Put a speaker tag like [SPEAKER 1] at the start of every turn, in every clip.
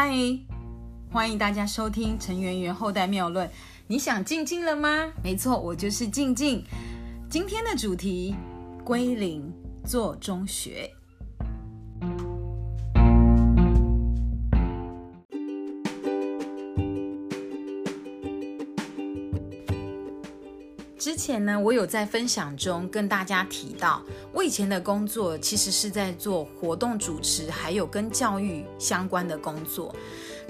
[SPEAKER 1] 嗨，欢迎大家收听陈圆圆后代妙论。你想静静了吗？没错，我就是静静。今天的主题：归零做中学。前呢，我有在分享中跟大家提到，我以前的工作其实是在做活动主持，还有跟教育相关的工作。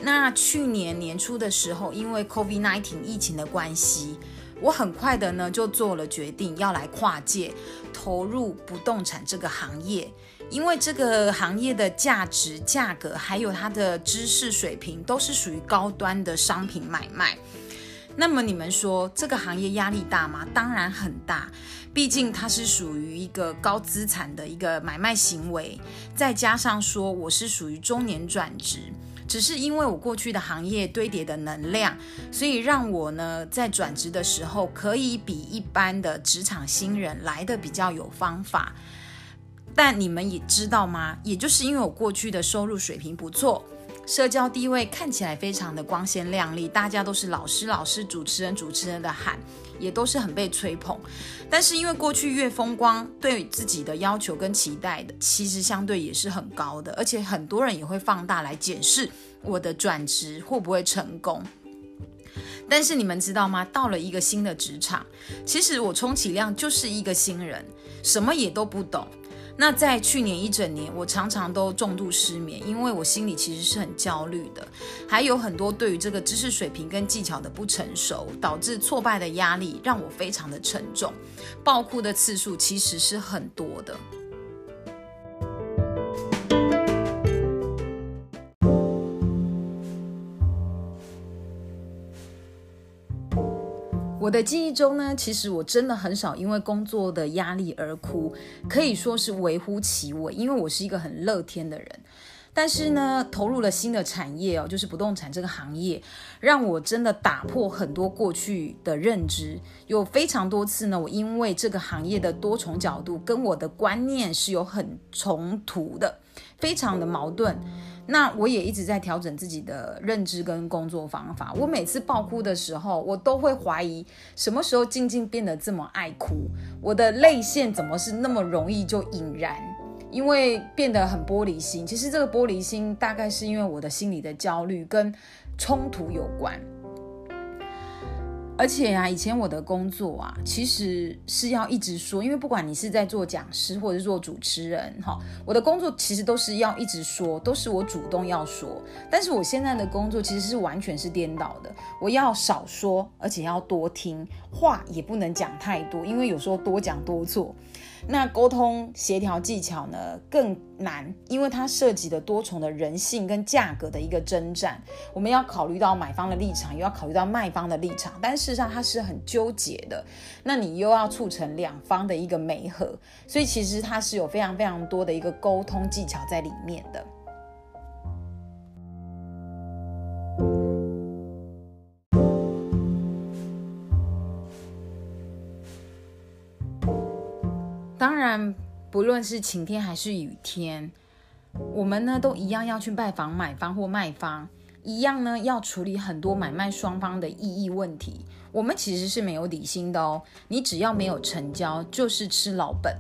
[SPEAKER 1] 那去年年初的时候，因为 COVID-19 疫情的关系，我很快的呢就做了决定，要来跨界投入不动产这个行业，因为这个行业的价值、价格还有它的知识水平，都是属于高端的商品买卖。那么你们说这个行业压力大吗？当然很大，毕竟它是属于一个高资产的一个买卖行为，再加上说我是属于中年转职，只是因为我过去的行业堆叠的能量，所以让我呢在转职的时候可以比一般的职场新人来的比较有方法。但你们也知道吗？也就是因为我过去的收入水平不错。社交地位看起来非常的光鲜亮丽，大家都是老师、老师、主持人、主持人的喊，也都是很被吹捧。但是因为过去越风光，对自己的要求跟期待的，其实相对也是很高的，而且很多人也会放大来检视我的转职会不会成功。但是你们知道吗？到了一个新的职场，其实我充其量就是一个新人，什么也都不懂。那在去年一整年，我常常都重度失眠，因为我心里其实是很焦虑的，还有很多对于这个知识水平跟技巧的不成熟，导致挫败的压力让我非常的沉重，爆哭的次数其实是很多的。我的记忆中呢，其实我真的很少因为工作的压力而哭，可以说是微乎其微，因为我是一个很乐天的人。但是呢，投入了新的产业哦，就是不动产这个行业，让我真的打破很多过去的认知。有非常多次呢，我因为这个行业的多重角度跟我的观念是有很冲突的，非常的矛盾。那我也一直在调整自己的认知跟工作方法。我每次爆哭的时候，我都会怀疑什么时候静静变得这么爱哭，我的泪腺怎么是那么容易就引燃？因为变得很玻璃心。其实这个玻璃心大概是因为我的心理的焦虑跟冲突有关。而且呀，以前我的工作啊，其实是要一直说，因为不管你是在做讲师或者是做主持人，哈，我的工作其实都是要一直说，都是我主动要说。但是我现在的工作其实是完全是颠倒的，我要少说，而且要多听，话也不能讲太多，因为有时候多讲多错。那沟通协调技巧呢更难，因为它涉及的多重的人性跟价格的一个征战。我们要考虑到买方的立场，又要考虑到卖方的立场，但事实上它是很纠结的。那你又要促成两方的一个媒合，所以其实它是有非常非常多的一个沟通技巧在里面的。当然，不论是晴天还是雨天，我们呢都一样要去拜访买方或卖方，一样呢要处理很多买卖双方的异议问题。我们其实是没有底薪的哦，你只要没有成交，就是吃老本。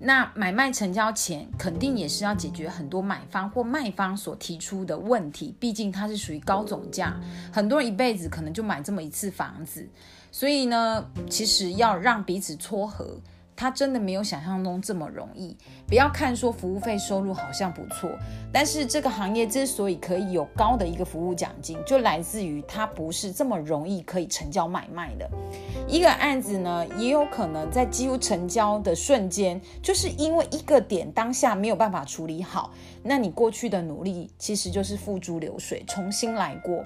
[SPEAKER 1] 那买卖成交前，肯定也是要解决很多买方或卖方所提出的问题，毕竟它是属于高总价，很多人一辈子可能就买这么一次房子，所以呢，其实要让彼此撮合。他真的没有想象中这么容易。不要看说服务费收入好像不错，但是这个行业之所以可以有高的一个服务奖金，就来自于它不是这么容易可以成交买卖的。一个案子呢，也有可能在几乎成交的瞬间，就是因为一个点当下没有办法处理好，那你过去的努力其实就是付诸流水，重新来过。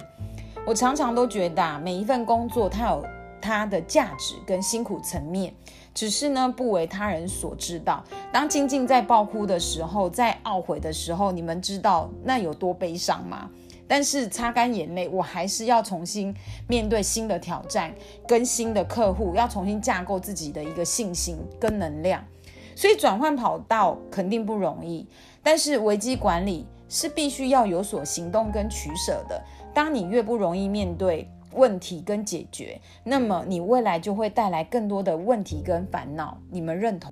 [SPEAKER 1] 我常常都觉得，每一份工作它有它的价值跟辛苦层面。只是呢，不为他人所知道。当静静在爆哭的时候，在懊悔的时候，你们知道那有多悲伤吗？但是擦干眼泪，我还是要重新面对新的挑战，跟新的客户，要重新架构自己的一个信心跟能量。所以转换跑道肯定不容易，但是危机管理是必须要有所行动跟取舍的。当你越不容易面对问题跟解决，那么你未来就会带来更多的问题跟烦恼。你们认同？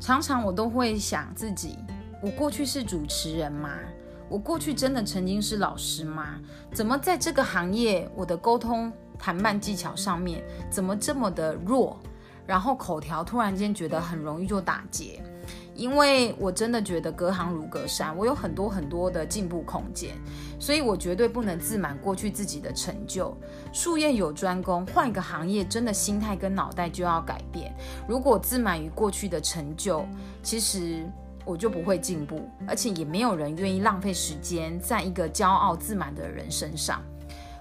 [SPEAKER 1] 常常我都会想自己：我过去是主持人吗？我过去真的曾经是老师吗？怎么在这个行业，我的沟通谈判技巧上面怎么这么的弱？然后口条突然间觉得很容易就打结，因为我真的觉得隔行如隔山，我有很多很多的进步空间，所以我绝对不能自满过去自己的成就。术业有专攻，换一个行业，真的心态跟脑袋就要改变。如果自满于过去的成就，其实我就不会进步，而且也没有人愿意浪费时间在一个骄傲自满的人身上。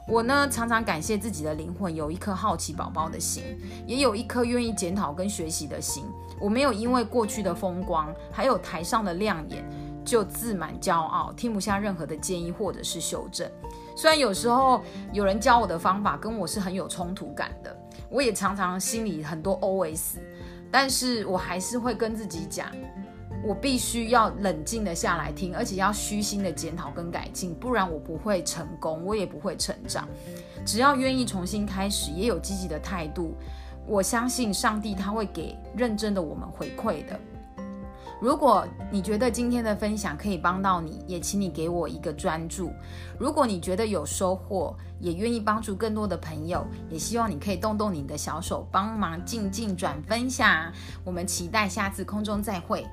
[SPEAKER 1] 我呢，常常感谢自己的灵魂有一颗好奇宝宝的心，也有一颗愿意检讨跟学习的心。我没有因为过去的风光，还有台上的亮眼，就自满骄傲，听不下任何的建议或者是修正。虽然有时候有人教我的方法跟我是很有冲突感的，我也常常心里很多 OS，但是我还是会跟自己讲。我必须要冷静的下来听，而且要虚心的检讨跟改进，不然我不会成功，我也不会成长。只要愿意重新开始，也有积极的态度，我相信上帝他会给认真的我们回馈的。如果你觉得今天的分享可以帮到你，也请你给我一个专注。如果你觉得有收获，也愿意帮助更多的朋友，也希望你可以动动你的小手，帮忙静静转分享。我们期待下次空中再会。